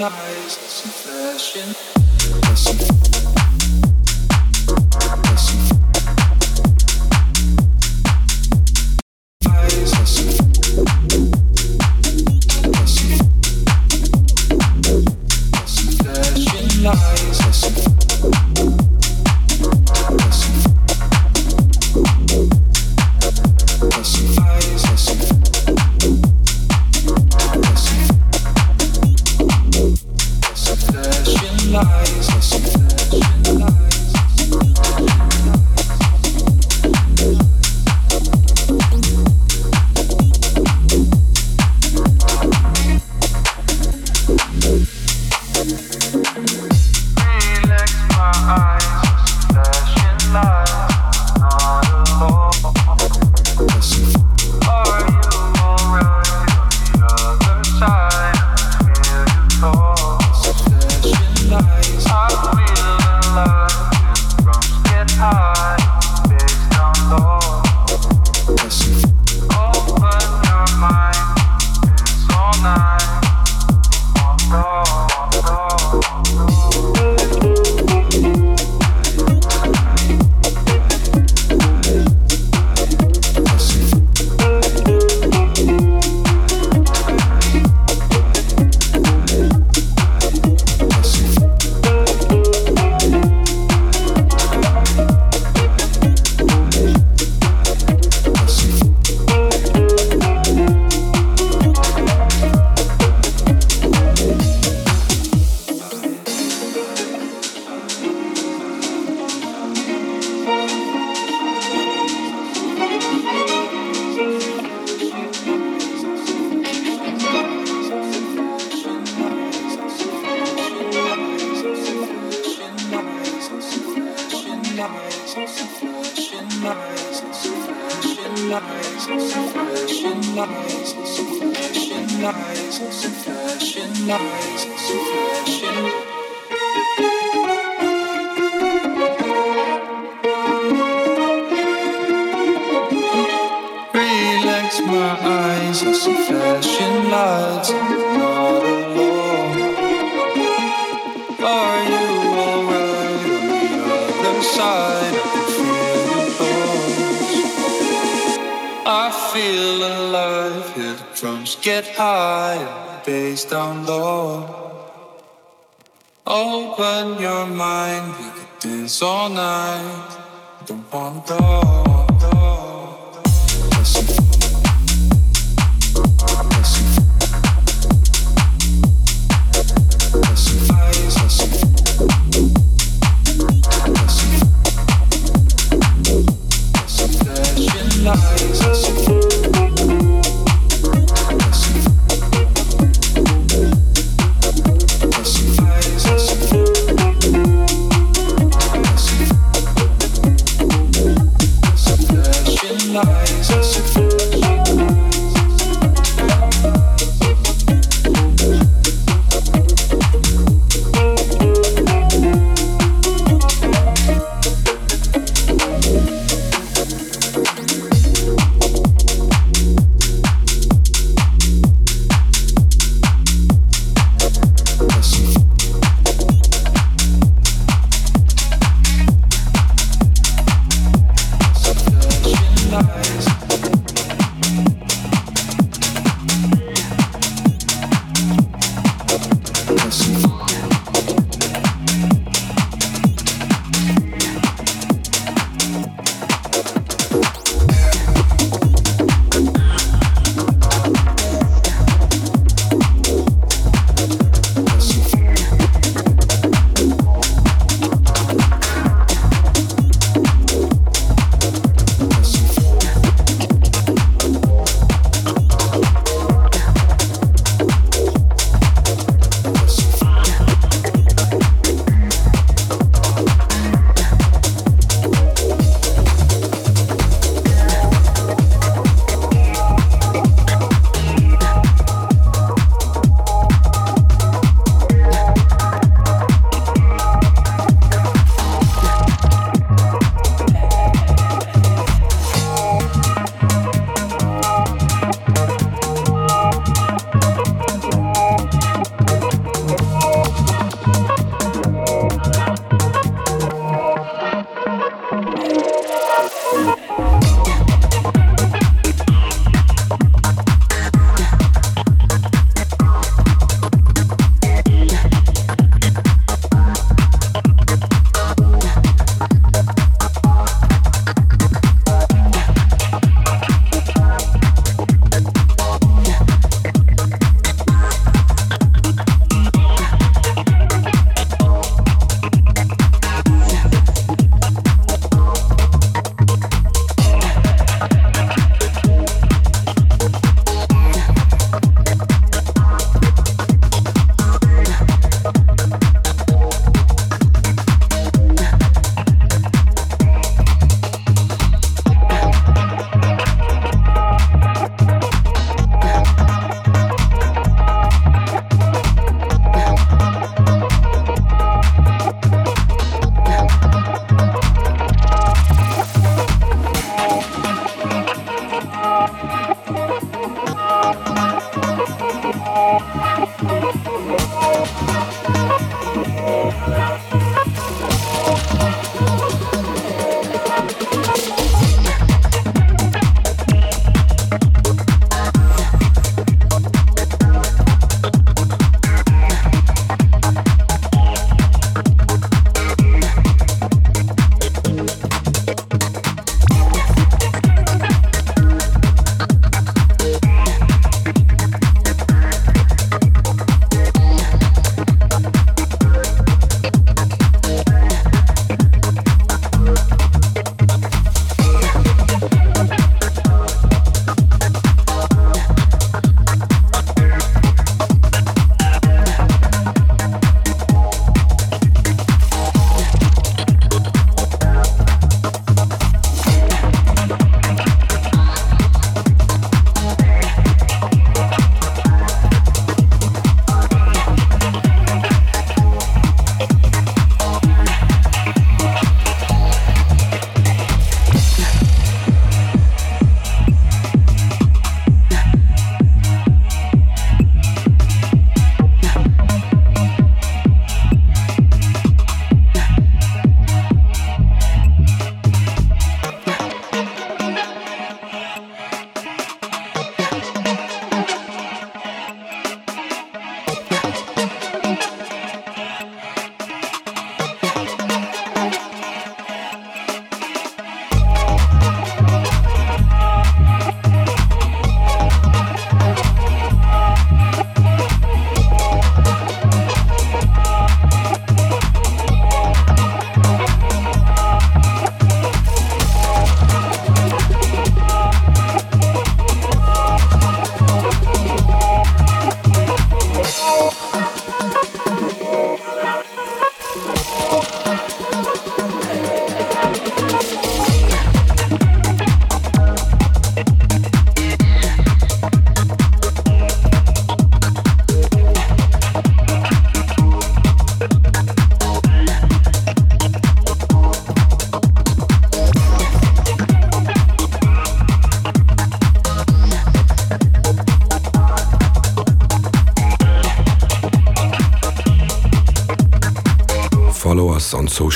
Relax my get higher based on low. Open your mind, we could dance all night. Don't wanna go.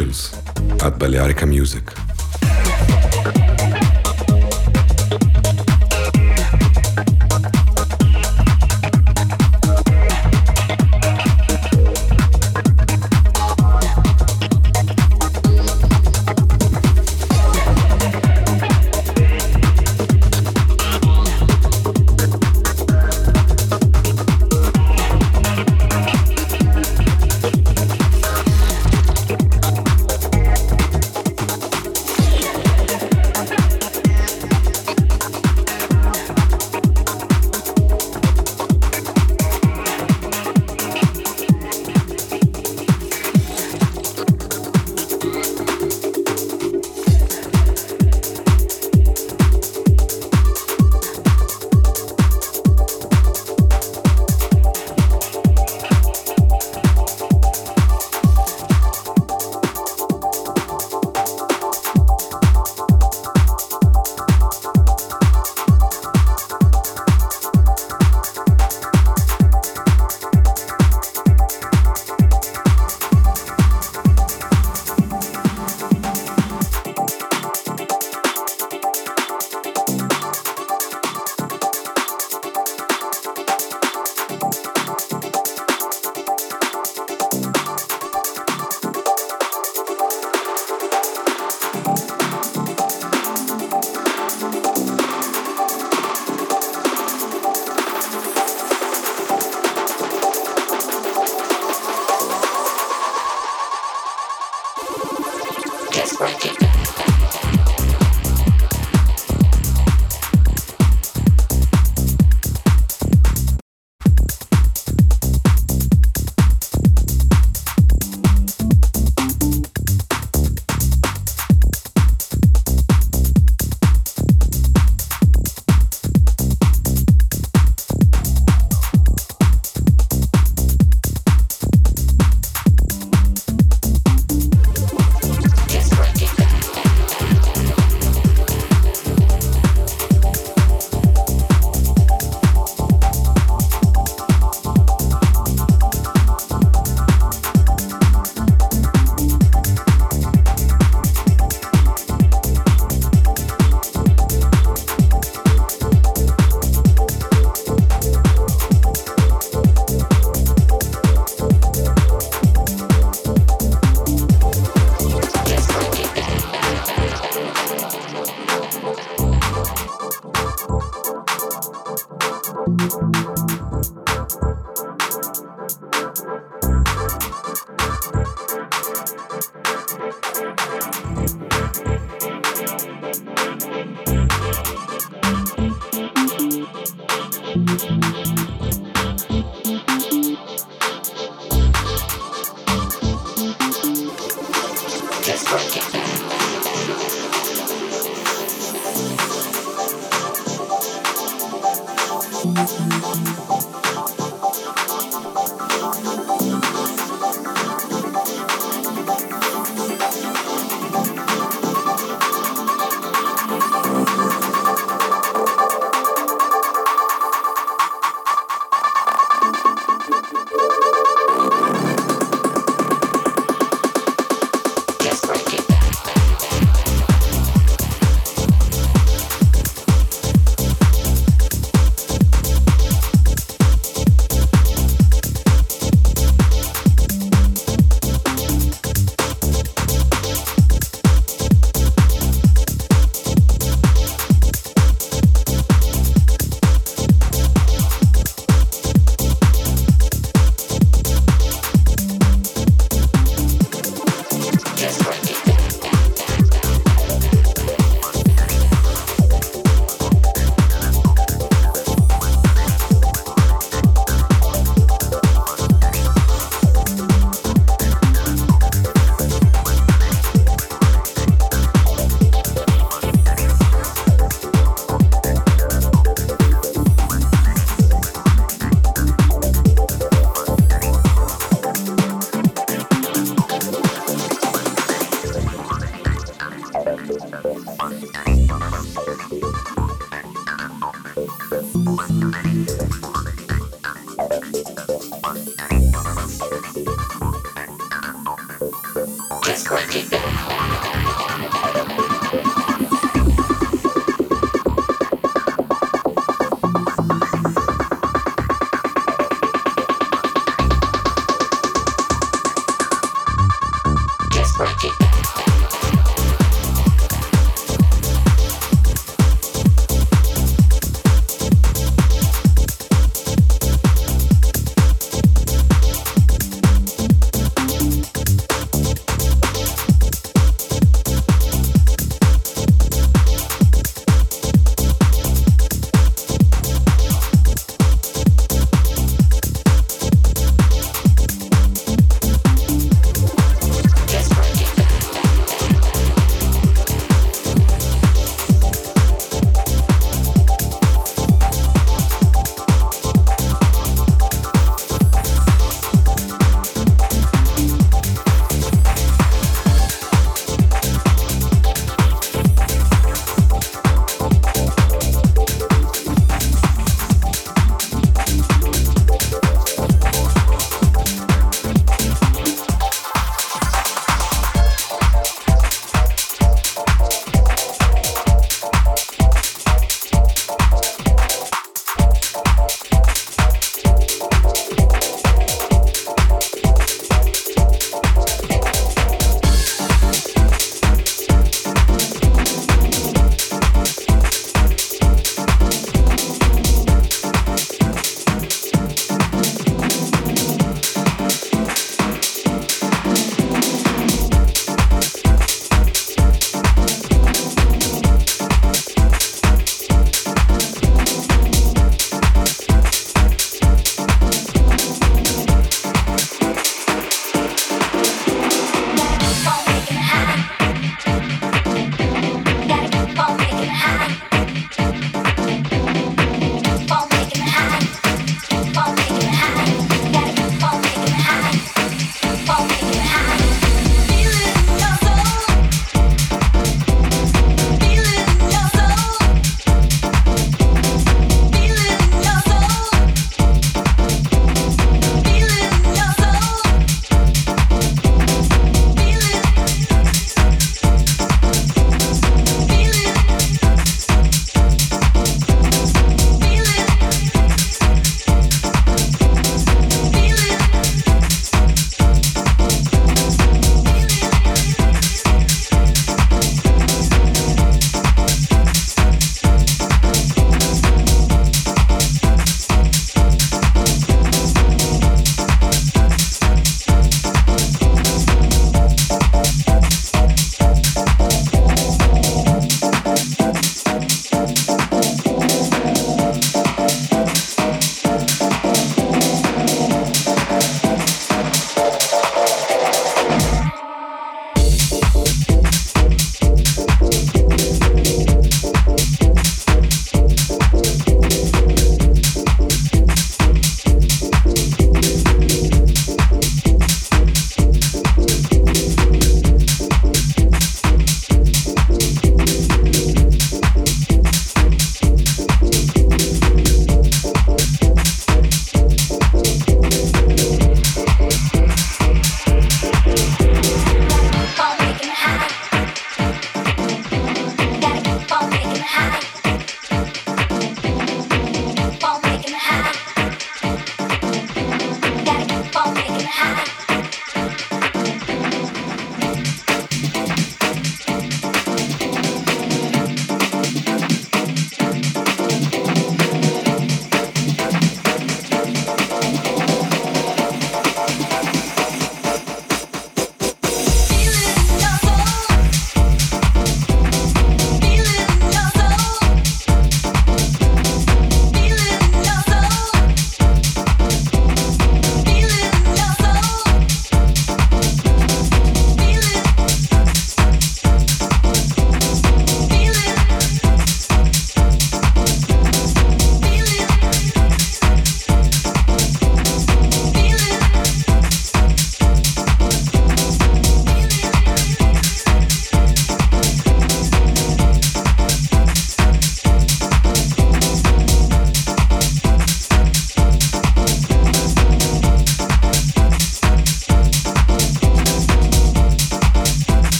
At Balearica Music.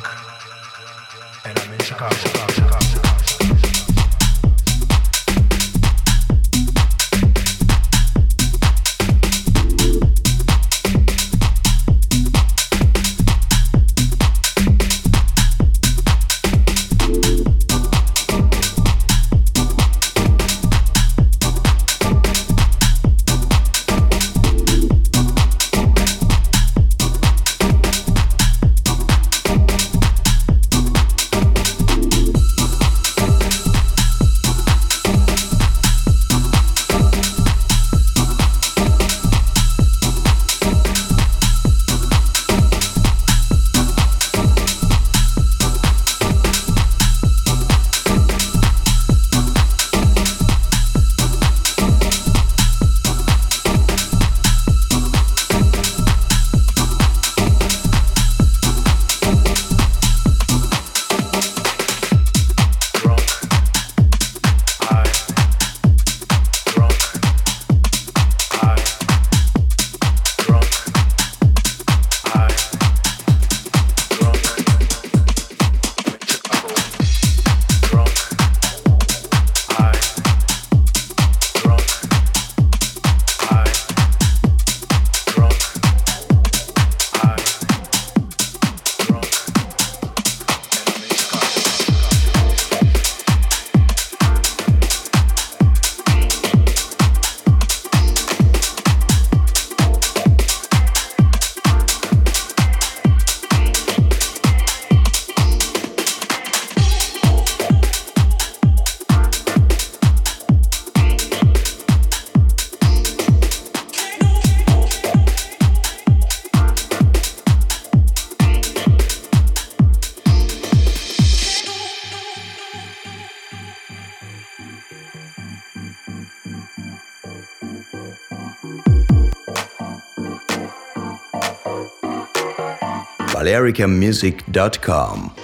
funk. balearicamusic.com.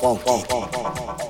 放放放放放放。放